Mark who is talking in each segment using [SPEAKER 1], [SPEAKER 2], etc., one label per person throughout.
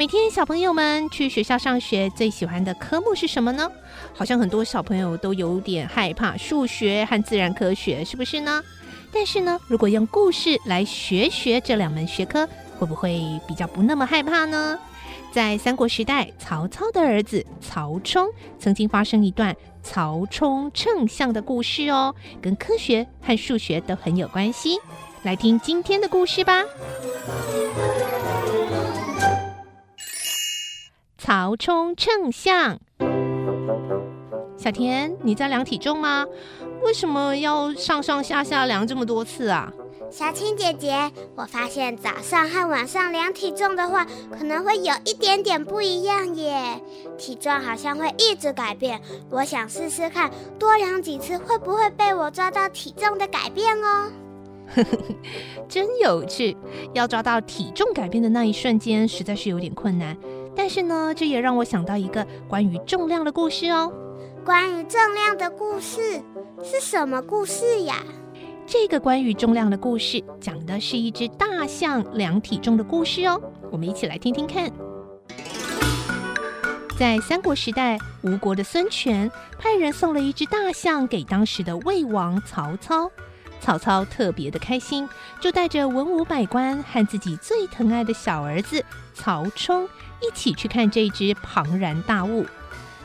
[SPEAKER 1] 每天小朋友们去学校上学，最喜欢的科目是什么呢？好像很多小朋友都有点害怕数学和自然科学，是不是呢？但是呢，如果用故事来学学这两门学科，会不会比较不那么害怕呢？在三国时代，曹操的儿子曹冲曾经发生一段曹冲称象的故事哦，跟科学和数学都很有关系。来听今天的故事吧。曹冲称象，小田，你在量体重吗？为什么要上上下下量这么多次啊？
[SPEAKER 2] 小青姐姐，我发现早上和晚上量体重的话，可能会有一点点不一样耶。体重好像会一直改变，我想试试看，多量几次会不会被我抓到体重的改变哦？
[SPEAKER 1] 真有趣！要抓到体重改变的那一瞬间，实在是有点困难。但是呢，这也让我想到一个关于重量的故事哦。
[SPEAKER 2] 关于重量的故事是什么故事呀？
[SPEAKER 1] 这个关于重量的故事，讲的是一只大象量体重的故事哦。我们一起来听听看。在三国时代，吴国的孙权派人送了一只大象给当时的魏王曹操。曹操特别的开心，就带着文武百官和自己最疼爱的小儿子曹冲一起去看这只庞然大物。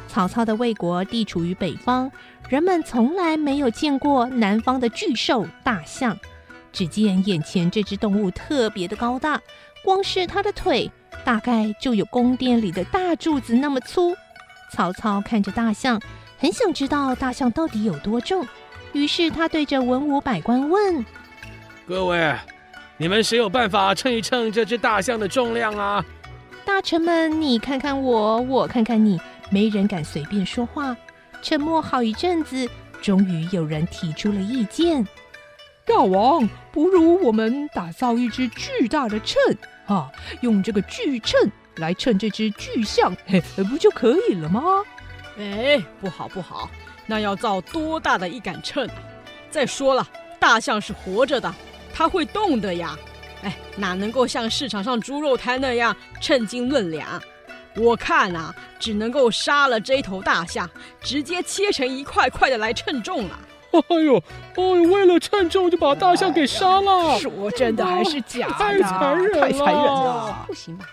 [SPEAKER 1] 曹操的魏国地处于北方，人们从来没有见过南方的巨兽大象。只见眼前这只动物特别的高大，光是它的腿大概就有宫殿里的大柱子那么粗。曹操看着大象，很想知道大象到底有多重。于是他对着文武百官问：“
[SPEAKER 3] 各位，你们谁有办法称一称这只大象的重量啊？”
[SPEAKER 1] 大臣们，你看看我，我看看你，没人敢随便说话。沉默好一阵子，终于有人提出了意见：“
[SPEAKER 4] 大王，不如我们打造一只巨大的秤啊，用这个巨秤来称这只巨象，嘿，不就可以了吗？”
[SPEAKER 5] 哎，不好不好。那要造多大的一杆秤啊？再说了，大象是活着的，它会动的呀。哎，哪能够像市场上猪肉摊那样称斤论两？我看呐、啊，只能够杀了这头大象，直接切成一块块的来称重了。
[SPEAKER 3] 哎呦，哎呦，为了称重就把大象给杀了？
[SPEAKER 4] 说真的还是假的？
[SPEAKER 3] 太残忍了！
[SPEAKER 4] 太残忍了！
[SPEAKER 1] 不行吧？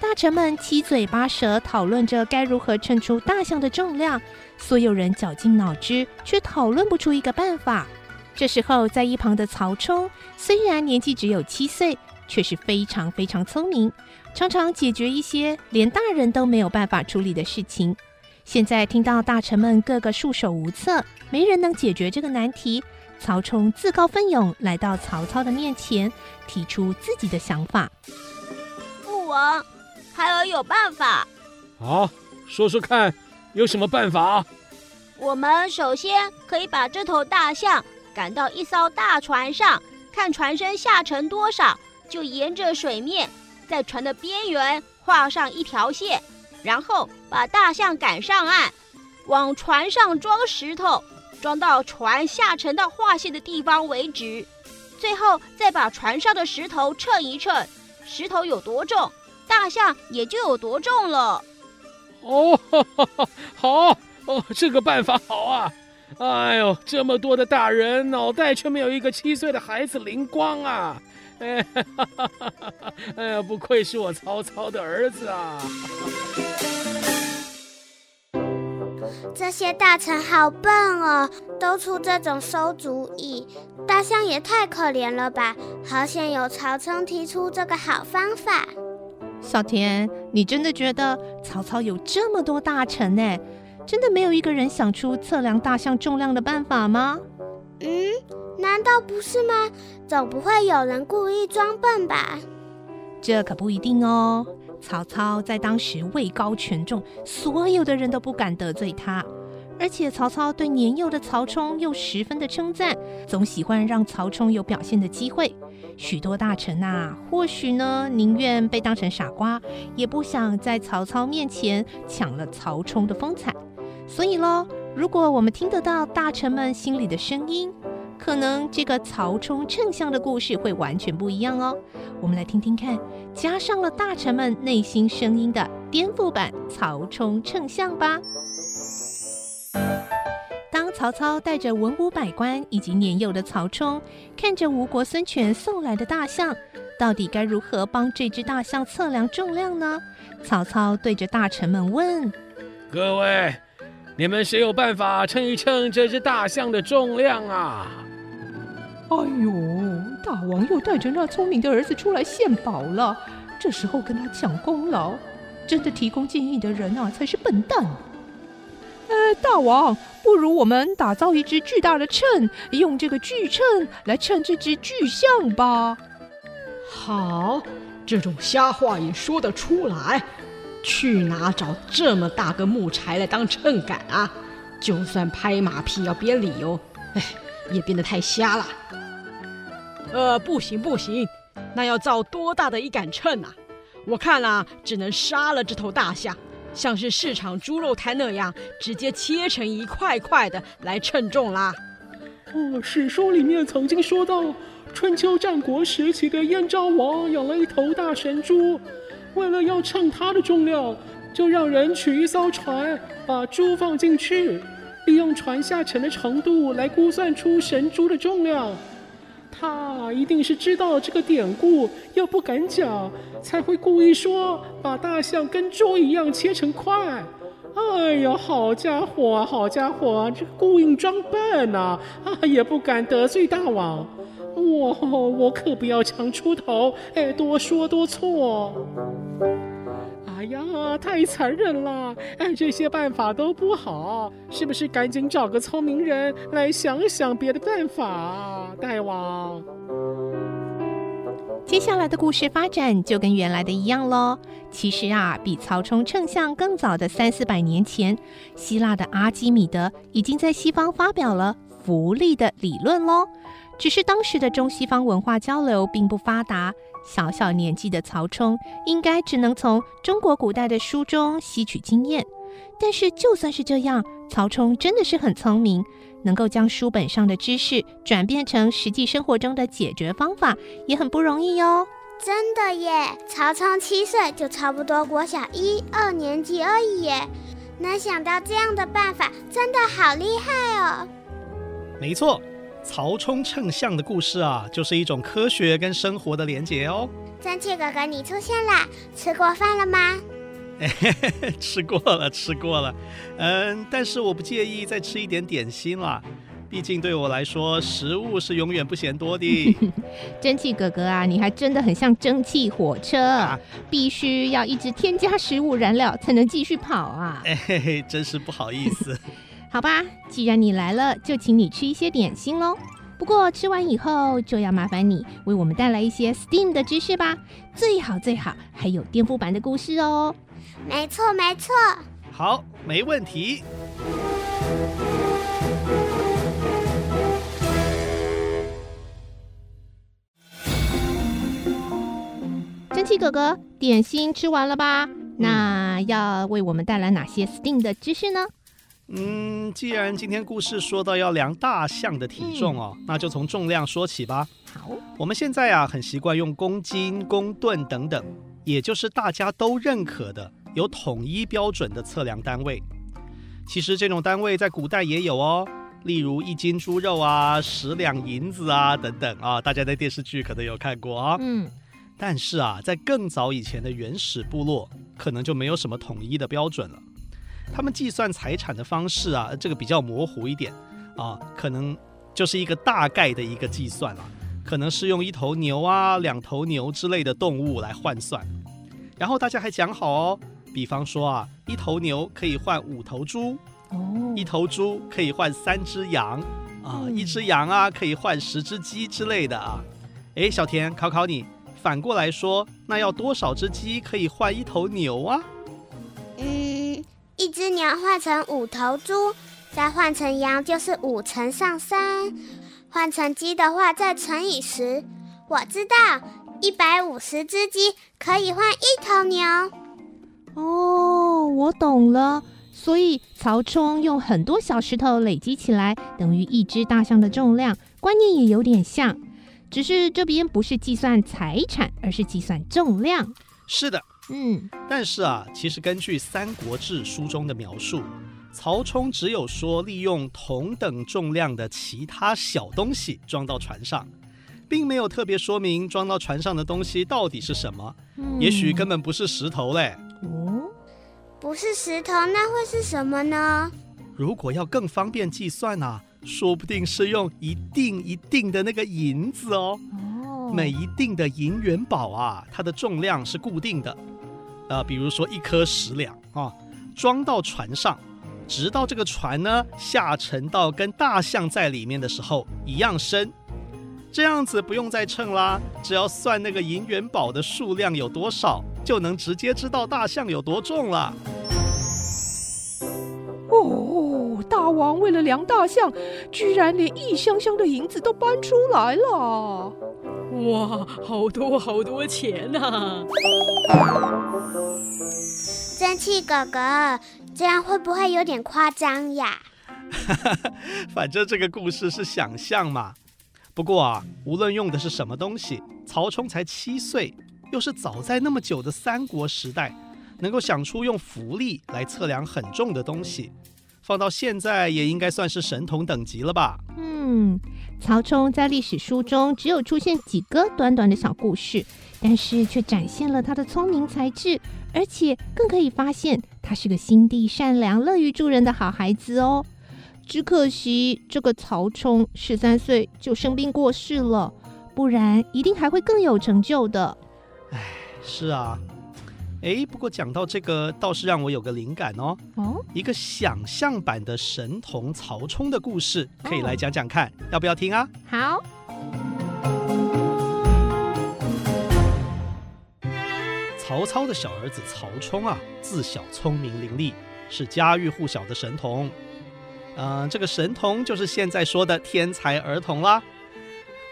[SPEAKER 1] 大臣们七嘴八舌讨论着该如何称出大象的重量。所有人绞尽脑汁，却讨论不出一个办法。这时候，在一旁的曹冲虽然年纪只有七岁，却是非常非常聪明，常常解决一些连大人都没有办法处理的事情。现在听到大臣们个个束手无策，没人能解决这个难题，曹冲自告奋勇来到曹操的面前，提出自己的想法。
[SPEAKER 2] 父王，孩儿有办法。
[SPEAKER 3] 好，说说看。有什么办法？
[SPEAKER 2] 我们首先可以把这头大象赶到一艘大船上，看船身下沉多少，就沿着水面在船的边缘画上一条线，然后把大象赶上岸，往船上装石头，装到船下沉到画线的地方为止。最后再把船上的石头称一称，石头有多重，大象也就有多重了。
[SPEAKER 3] 哦，好哦，这个办法好啊！哎呦，这么多的大人，脑袋却没有一个七岁的孩子灵光啊！哎，哈哈哈哈，哎呀，不愧是我曹操的儿子啊！
[SPEAKER 2] 这些大臣好笨哦，都出这种馊主意。大象也太可怜了吧！好险有曹冲提出这个好方法。
[SPEAKER 1] 小田，你真的觉得曹操有这么多大臣呢？真的没有一个人想出测量大象重量的办法吗？
[SPEAKER 2] 嗯，难道不是吗？总不会有人故意装笨吧？
[SPEAKER 1] 这可不一定哦。曹操在当时位高权重，所有的人都不敢得罪他。而且曹操对年幼的曹冲又十分的称赞，总喜欢让曹冲有表现的机会。许多大臣呐、啊，或许呢宁愿被当成傻瓜，也不想在曹操面前抢了曹冲的风采。所以喽，如果我们听得到大臣们心里的声音，可能这个曹冲称象的故事会完全不一样哦。我们来听听看，加上了大臣们内心声音的颠覆版曹冲称象吧。当曹操带着文武百官以及年幼的曹冲，看着吴国孙权送来的大象，到底该如何帮这只大象测量重量呢？曹操对着大臣们问：“
[SPEAKER 3] 各位，你们谁有办法称一称这只大象的重量啊？”
[SPEAKER 4] 哎呦，大王又带着那聪明的儿子出来献宝了，这时候跟他抢功劳，真的提供建议的人啊才是笨蛋。呃，大王，不如我们打造一只巨大的秤，用这个巨秤来称这只巨象吧。
[SPEAKER 5] 好，这种瞎话也说得出来？去哪找这么大个木柴来当秤杆啊？就算拍马屁要编理由，哎，也编得太瞎了。呃，不行不行，那要造多大的一杆秤啊？我看啊，只能杀了这头大象。像是市场猪肉摊那样，直接切成一块块的来称重啦。
[SPEAKER 3] 哦，史书里面曾经说到，春秋战国时期的燕昭王养了一头大神猪，为了要称它的重量，就让人取一艘船，把猪放进去，利用船下沉的程度来估算出神猪的重量。他一定是知道这个典故，又不敢讲，才会故意说把大象跟猪一样切成块。哎呀，好家伙，好家伙，这个故意装笨呐！啊，也不敢得罪大王。我我可不要强出头，哎，多说多错。哎呀，太残忍了！哎，这些办法都不好，是不是赶紧找个聪明人来想想别的办法？大王，
[SPEAKER 1] 接下来的故事发展就跟原来的一样喽。其实啊，比曹冲称象更早的三四百年前，希腊的阿基米德已经在西方发表了浮力的理论喽。只是当时的中西方文化交流并不发达。小小年纪的曹冲应该只能从中国古代的书中吸取经验，但是就算是这样，曹冲真的是很聪明，能够将书本上的知识转变成实际生活中的解决方法，也很不容易哟。
[SPEAKER 2] 真的耶，曹冲七岁就差不多国小一二年级而已耶，能想到这样的办法，真的好厉害哦。
[SPEAKER 6] 没错。曹冲称象的故事啊，就是一种科学跟生活的连结哦。
[SPEAKER 2] 蒸汽哥哥，你出现了，吃过饭了吗？
[SPEAKER 6] 吃过了，吃过了。嗯，但是我不介意再吃一点点心啦，毕竟对我来说，食物是永远不嫌多的。
[SPEAKER 1] 蒸汽哥哥啊，你还真的很像蒸汽火车，啊、必须要一直添加食物燃料才能继续跑啊。
[SPEAKER 6] 嘿嘿，真是不好意思。
[SPEAKER 1] 好吧，既然你来了，就请你吃一些点心喽。不过吃完以后，就要麻烦你为我们带来一些 STEAM 的知识吧。最好最好还有颠覆版的故事哦。
[SPEAKER 2] 没错没错。
[SPEAKER 6] 好，没问题。
[SPEAKER 1] 蒸汽哥哥，点心吃完了吧？那要为我们带来哪些 STEAM 的知识呢？
[SPEAKER 6] 嗯，既然今天故事说到要量大象的体重哦，嗯、那就从重量说起吧。
[SPEAKER 1] 好，
[SPEAKER 6] 我们现在啊很习惯用公斤、公吨等等，也就是大家都认可的、有统一标准的测量单位。其实这种单位在古代也有哦，例如一斤猪肉啊、十两银子啊等等啊，大家在电视剧可能有看过啊。
[SPEAKER 1] 嗯，
[SPEAKER 6] 但是啊，在更早以前的原始部落，可能就没有什么统一的标准了。他们计算财产的方式啊，这个比较模糊一点啊，可能就是一个大概的一个计算了，可能是用一头牛啊、两头牛之类的动物来换算。然后大家还讲好哦，比方说啊，一头牛可以换五头猪，哦，一头猪可以换三只羊，啊，一只羊啊可以换十只鸡之类的啊。哎，小田，考考你，反过来说，那要多少只鸡可以换一头牛啊？
[SPEAKER 2] 一只牛换成五头猪，
[SPEAKER 7] 再换成羊就是五乘上三，换成鸡的话再乘以十。我知道，一百五十只鸡可以换一头牛。
[SPEAKER 1] 哦，我懂了。所以曹冲用很多小石头累积起来，等于一只大象的重量，观念也有点像。只是这边不是计算财产，而是计算重量。
[SPEAKER 6] 是的，
[SPEAKER 1] 嗯。
[SPEAKER 6] 但是啊，其实根据《三国志》书中的描述，曹冲只有说利用同等重量的其他小东西装到船上，并没有特别说明装到船上的东西到底是什么。嗯、也许根本不是石头嘞。
[SPEAKER 7] 哦。不是石头，那会是什么呢？
[SPEAKER 6] 如果要更方便计算啊，说不定是用一定一定的那个银子哦。哦，每一定的银元宝啊，它的重量是固定的。呃，比如说一颗十两啊，装到船上，直到这个船呢下沉到跟大象在里面的时候一样深，这样子不用再称啦，只要算那个银元宝的数量有多少，就能直接知道大象有多重了。
[SPEAKER 4] 哦，大王为了量大象，居然连一箱箱的银子都搬出来了！
[SPEAKER 5] 哇，好多好多钱呐、啊！
[SPEAKER 7] 蒸汽哥哥，这样会不会有点夸张呀？
[SPEAKER 6] 反正这个故事是想象嘛。不过啊，无论用的是什么东西，曹冲才七岁，又是早在那么久的三国时代。能够想出用浮力来测量很重的东西，放到现在也应该算是神童等级了吧？
[SPEAKER 1] 嗯，曹冲在历史书中只有出现几个短短的小故事，但是却展现了他的聪明才智，而且更可以发现他是个心地善良、乐于助人的好孩子哦。只可惜这个曹冲十三岁就生病过世了，不然一定还会更有成就的。
[SPEAKER 6] 唉，是啊。哎，不过讲到这个，倒是让我有个灵感哦。哦，一个想象版的神童曹冲的故事，可以来讲讲看，哦、要不要听啊？
[SPEAKER 1] 好。
[SPEAKER 6] 曹操的小儿子曹冲啊，自小聪明伶俐，是家喻户晓的神童。嗯、呃，这个神童就是现在说的天才儿童啦。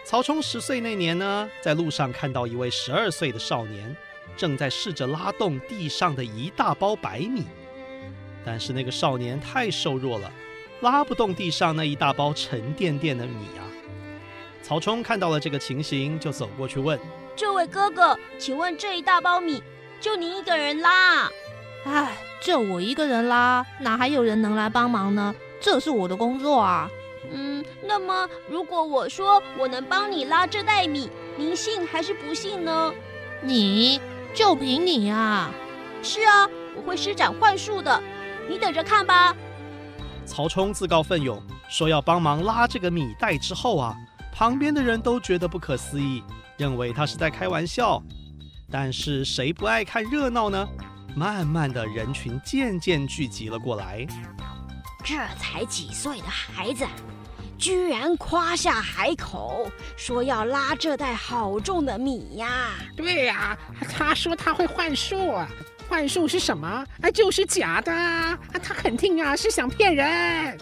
[SPEAKER 6] 曹冲十岁那年呢，在路上看到一位十二岁的少年。正在试着拉动地上的一大包白米，但是那个少年太瘦弱了，拉不动地上那一大包沉甸甸的米啊。曹冲看到了这个情形，就走过去问：“
[SPEAKER 2] 这位哥哥，请问这一大包米就您一个人拉？”“
[SPEAKER 1] 哎，就我一个人拉，哪还有人能来帮忙呢？这是我的工作啊。”“
[SPEAKER 2] 嗯，那么如果我说我能帮你拉这袋米，您信还是不信呢？”“
[SPEAKER 1] 你。”就凭你啊！
[SPEAKER 2] 是啊，我会施展幻术的，你等着看吧。
[SPEAKER 6] 曹冲自告奋勇说要帮忙拉这个米袋之后啊，旁边的人都觉得不可思议，认为他是在开玩笑。但是谁不爱看热闹呢？慢慢的人群渐渐聚集了过来。
[SPEAKER 5] 这才几岁的孩子，居然夸下海口，说要拉这袋好重的米呀！
[SPEAKER 3] 对呀，他说他会幻术啊，幻术是什么？啊，就是假的啊！他肯定啊是想骗人。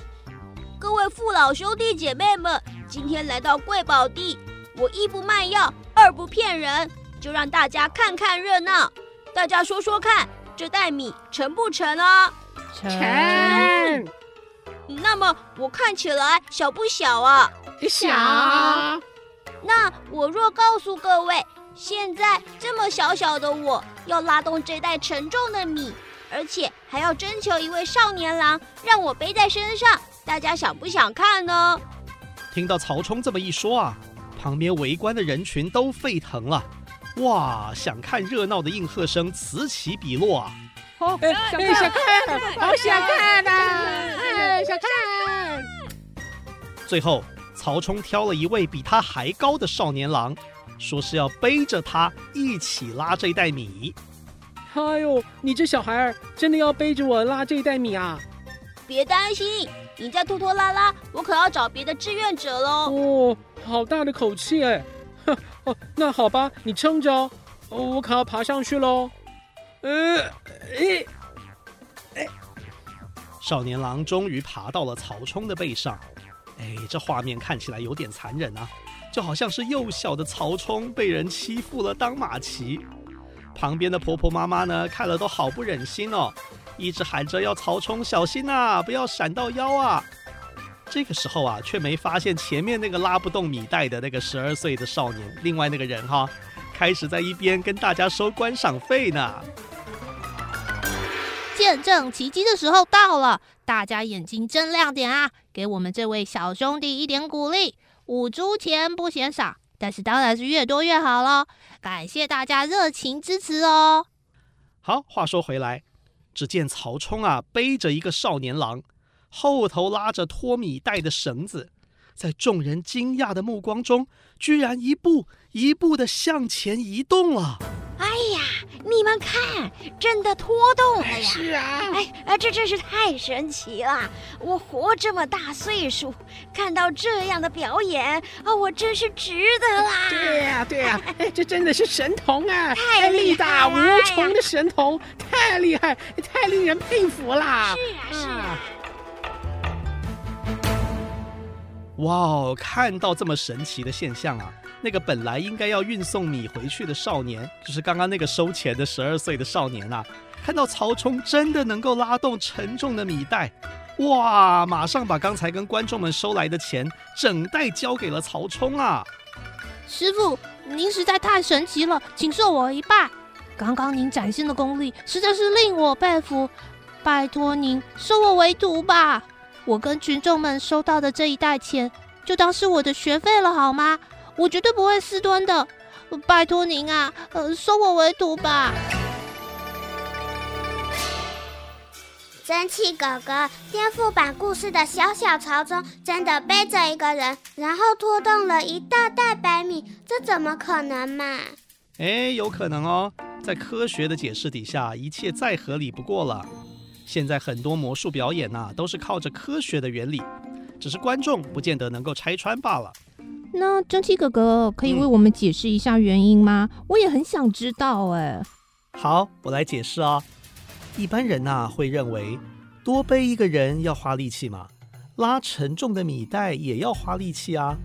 [SPEAKER 2] 各位父老兄弟姐妹们，今天来到贵宝地，我一不卖药，二不骗人，就让大家看看热闹。大家说说看，这袋米沉不沉啊？
[SPEAKER 3] 沉。
[SPEAKER 2] 那么我看起来小不小啊？
[SPEAKER 3] 小。
[SPEAKER 2] 那我若告诉各位，现在这么小小的我要拉动这袋沉重的米，而且还要征求一位少年郎让我背在身上，大家想不想看呢？
[SPEAKER 6] 听到曹冲这么一说啊，旁边围观的人群都沸腾了。哇，想看热闹的应和声此起彼落啊！
[SPEAKER 3] 好，想看，想看，好想看呐！
[SPEAKER 6] 最后曹冲挑了一位比他还高的少年郎，说是要背着他一起拉这袋米。
[SPEAKER 3] 哎呦，你这小孩儿真的要背着我拉这袋米啊？
[SPEAKER 2] 别担心，你再拖拖拉拉，我可要找别的志愿者喽。
[SPEAKER 3] 哦，好大的口气哎！哦，那好吧，你撑着哦，我可要爬上去喽。呃，诶。
[SPEAKER 6] 少年郎终于爬到了曹冲的背上。哎，这画面看起来有点残忍啊，就好像是幼小的曹冲被人欺负了当马骑。旁边的婆婆妈妈呢，看了都好不忍心哦，一直喊着要曹冲小心呐，不要闪到腰啊。这个时候啊，却没发现前面那个拉不动米袋的那个十二岁的少年，另外那个人哈，开始在一边跟大家收观赏费呢。
[SPEAKER 1] 见证奇迹的时候到了，大家眼睛睁亮点啊！给我们这位小兄弟一点鼓励，五铢钱不嫌少，但是当然是越多越好喽！感谢大家热情支持哦。
[SPEAKER 6] 好，话说回来，只见曹冲啊背着一个少年郎，后头拉着托米带的绳子，在众人惊讶的目光中，居然一步一步的向前移动了。
[SPEAKER 2] 哎呀，你们看，真的拖动了呀！
[SPEAKER 3] 是啊，
[SPEAKER 2] 哎，哎，这真是太神奇了！我活这么大岁数，看到这样的表演啊，我真是值得啦！
[SPEAKER 3] 对呀，对呀，哎，这真的是神童啊！
[SPEAKER 2] 太
[SPEAKER 3] 力大无穷的神童，太厉害，太令人佩服啦！
[SPEAKER 2] 是啊，是啊。
[SPEAKER 6] 哇哦，看到这么神奇的现象啊！那个本来应该要运送米回去的少年，就是刚刚那个收钱的十二岁的少年啊，看到曹冲真的能够拉动沉重的米袋，哇！马上把刚才跟观众们收来的钱整袋交给了曹冲啊！
[SPEAKER 1] 师傅，您实在太神奇了，请受我一拜。刚刚您展现的功力实在是令我佩服，拜托您收我为徒吧。我跟群众们收到的这一袋钱，就当是我的学费了，好吗？我绝对不会私吞的，拜托您啊，呃，收我为徒吧。
[SPEAKER 7] 蒸汽哥哥，颠覆版故事的小小曹冲真的背着一个人，然后拖动了一大袋白米，这怎么可能嘛？
[SPEAKER 6] 哎，有可能哦，在科学的解释底下，一切再合理不过了。现在很多魔术表演呐、啊，都是靠着科学的原理，只是观众不见得能够拆穿罢了。
[SPEAKER 1] 那蒸汽哥哥可以为我们解释一下原因吗？嗯、我也很想知道哎。
[SPEAKER 6] 好，我来解释啊。一般人呐、啊、会认为多背一个人要花力气嘛，拉沉重的米袋也要花力气啊。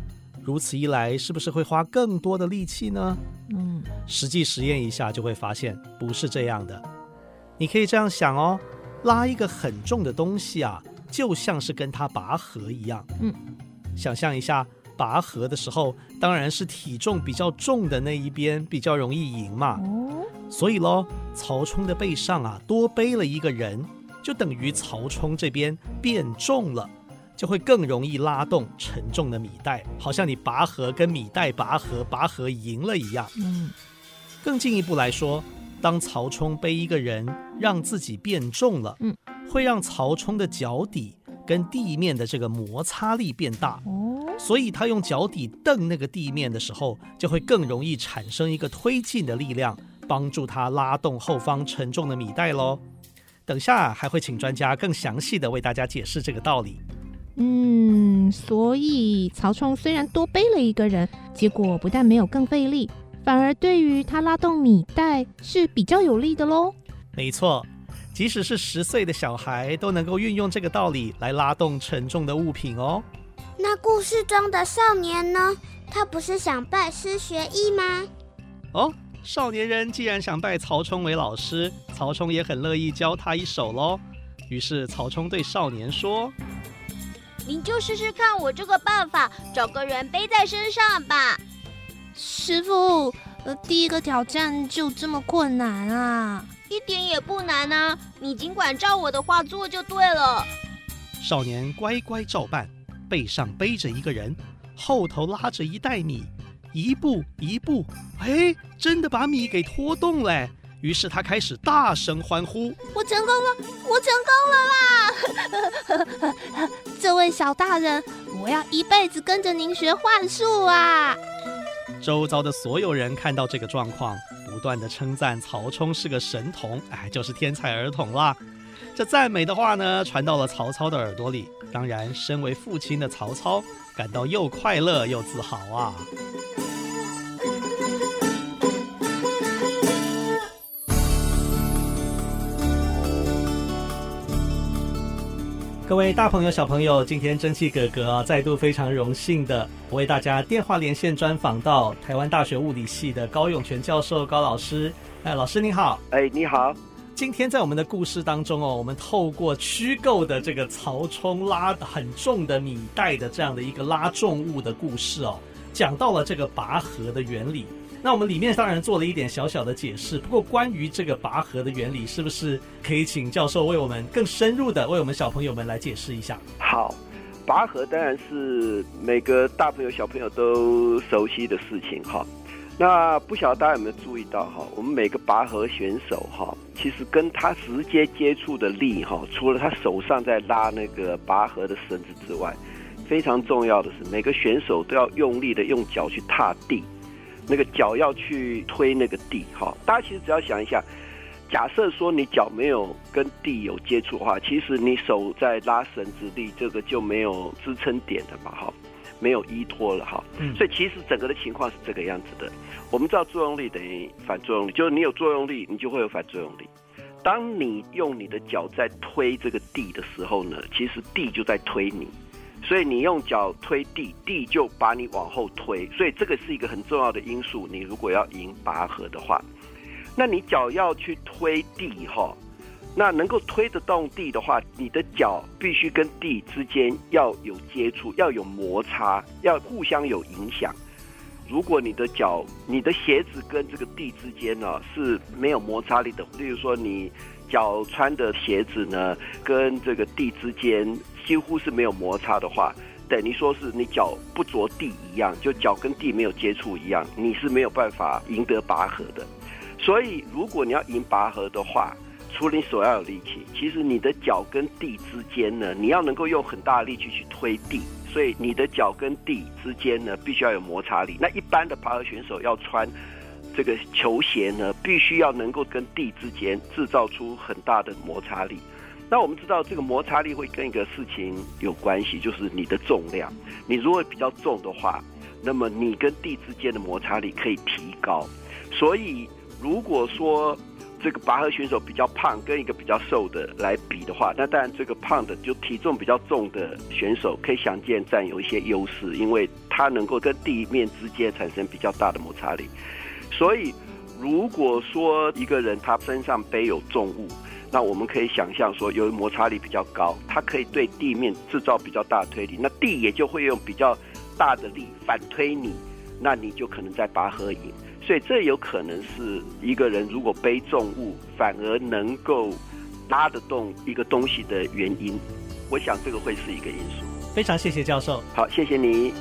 [SPEAKER 6] 如此一来，是不是会花更多的力气呢？嗯，实际实验一下就会发现不是这样的。你可以这样想哦，拉一个很重的东西啊，就像是跟他拔河一样。嗯，想象一下。拔河的时候，当然是体重比较重的那一边比较容易赢嘛。哦所以喽，曹冲的背上啊多背了一个人，就等于曹冲这边变重了，就会更容易拉动沉重的米袋，好像你拔河跟米袋拔河，拔河赢了一样。嗯。更进一步来说，当曹冲背一个人，让自己变重了，嗯，会让曹冲的脚底跟地面的这个摩擦力变大。哦所以他用脚底蹬那个地面的时候，就会更容易产生一个推进的力量，帮助他拉动后方沉重的米袋喽。等下还会请专家更详细的为大家解释这个道理。
[SPEAKER 1] 嗯，所以曹冲虽然多背了一个人，结果不但没有更费力，反而对于他拉动米袋是比较有利的喽。
[SPEAKER 6] 没错，即使是十岁的小孩都能够运用这个道理来拉动沉重的物品哦。
[SPEAKER 7] 那故事中的少年呢？他不是想拜师学艺吗？
[SPEAKER 6] 哦，少年人既然想拜曹冲为老师，曹冲也很乐意教他一手喽。于是曹冲对少年说：“
[SPEAKER 2] 您就试试看我这个办法，找个人背在身上吧。”
[SPEAKER 1] 师傅，呃，第一个挑战就这么困难啊？
[SPEAKER 2] 一点也不难啊，你尽管照我的话做就对了。
[SPEAKER 6] 少年乖乖照办。背上背着一个人，后头拉着一袋米，一步一步，哎，真的把米给拖动了。于是他开始大声欢呼：“
[SPEAKER 1] 我成功了，我成功了啦！这位小大人，我要一辈子跟着您学幻术啊！”
[SPEAKER 6] 周遭的所有人看到这个状况，不断的称赞曹冲是个神童，哎，就是天才儿童啦。这赞美的话呢，传到了曹操的耳朵里。当然，身为父亲的曹操感到又快乐又自豪啊。各位大朋友、小朋友，今天蒸汽哥哥啊，再度非常荣幸的为大家电话连线专访到台湾大学物理系的高永全教授高老师。哎，老师你好。
[SPEAKER 8] 哎，你好。
[SPEAKER 6] 今天在我们的故事当中哦，我们透过虚构的这个曹冲拉很重的米袋的这样的一个拉重物的故事哦，讲到了这个拔河的原理。那我们里面当然做了一点小小的解释，不过关于这个拔河的原理，是不是可以请教授为我们更深入的为我们小朋友们来解释一下？
[SPEAKER 8] 好，拔河当然是每个大朋友小朋友都熟悉的事情哈。那不晓得大家有没有注意到哈，我们每个拔河选手哈，其实跟他直接接触的力哈，除了他手上在拉那个拔河的绳子之外，非常重要的是每个选手都要用力的用脚去踏地。那个脚要去推那个地，哈，大家其实只要想一下，假设说你脚没有跟地有接触的话，其实你手在拉绳子力，这个就没有支撑点的嘛，哈，没有依托了，哈，所以其实整个的情况是这个样子的。我们知道作用力等于反作用力，就是你有作用力，你就会有反作用力。当你用你的脚在推这个地的时候呢，其实地就在推你。所以你用脚推地，地就把你往后推，所以这个是一个很重要的因素。你如果要赢拔河的话，那你脚要去推地哈，那能够推得动地的话，你的脚必须跟地之间要有接触，要有摩擦，要互相有影响。如果你的脚、你的鞋子跟这个地之间呢是没有摩擦力的，例如说你脚穿的鞋子呢跟这个地之间。几乎是没有摩擦的话，等于说是你脚不着地一样，就脚跟地没有接触一样，你是没有办法赢得拔河的。所以，如果你要赢拔河的话，除了你手要有力气，其实你的脚跟地之间呢，你要能够用很大的力气去推地。所以，你的脚跟地之间呢，必须要有摩擦力。那一般的拔河选手要穿这个球鞋呢，必须要能够跟地之间制造出很大的摩擦力。那我们知道，这个摩擦力会跟一个事情有关系，就是你的重量。你如果比较重的话，那么你跟地之间的摩擦力可以提高。所以，如果说这个拔河选手比较胖，跟一个比较瘦的来比的话，那当然这个胖的就体重比较重的选手可以想见占有一些优势，因为他能够跟地面之间产生比较大的摩擦力。所以，如果说一个人他身上背有重物，那我们可以想象说，由于摩擦力比较高，它可以对地面制造比较大的推力，那地也就会用比较大的力反推你，那你就可能在拔河赢。所以这有可能是一个人如果背重物，反而能够拉得动一个东西的原因。我想这个会是一个因素。
[SPEAKER 6] 非常谢谢教授。
[SPEAKER 8] 好，谢谢你。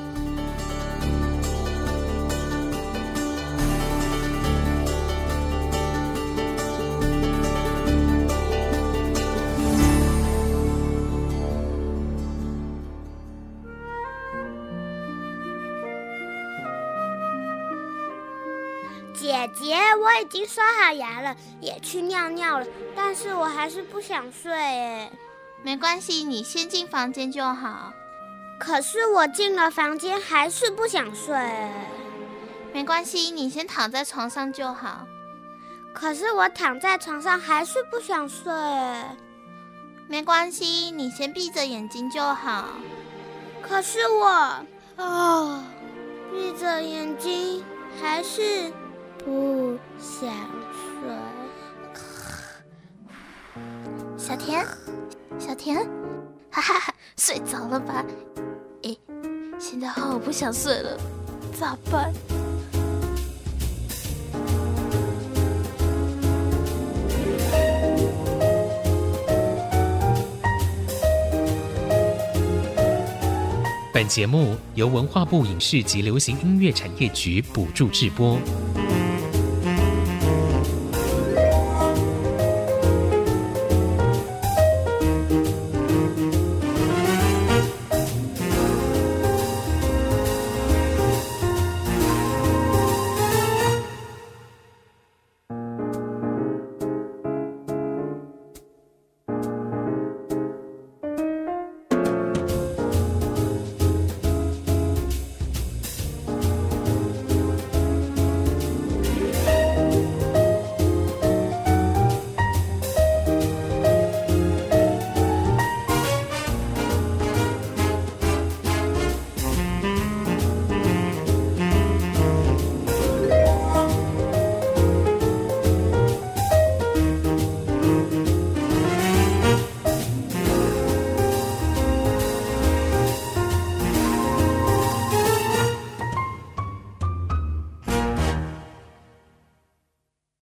[SPEAKER 7] 已经刷好牙了，也去尿尿了，但是我还是不想睡哎。
[SPEAKER 9] 没关系，你先进房间就好。
[SPEAKER 7] 可是我进了房间还是不想睡。
[SPEAKER 9] 没关系，你先躺在床上就好。
[SPEAKER 7] 可是我躺在床上还是不想睡。
[SPEAKER 9] 没关系，你先闭着眼睛就好。
[SPEAKER 7] 可是我啊，闭着眼睛还是。不想睡，
[SPEAKER 9] 小田，小田，哈哈哈，睡着了吧？诶，现在好不想睡了，咋办？
[SPEAKER 10] 本节目由文化部影视及流行音乐产业局补助制播。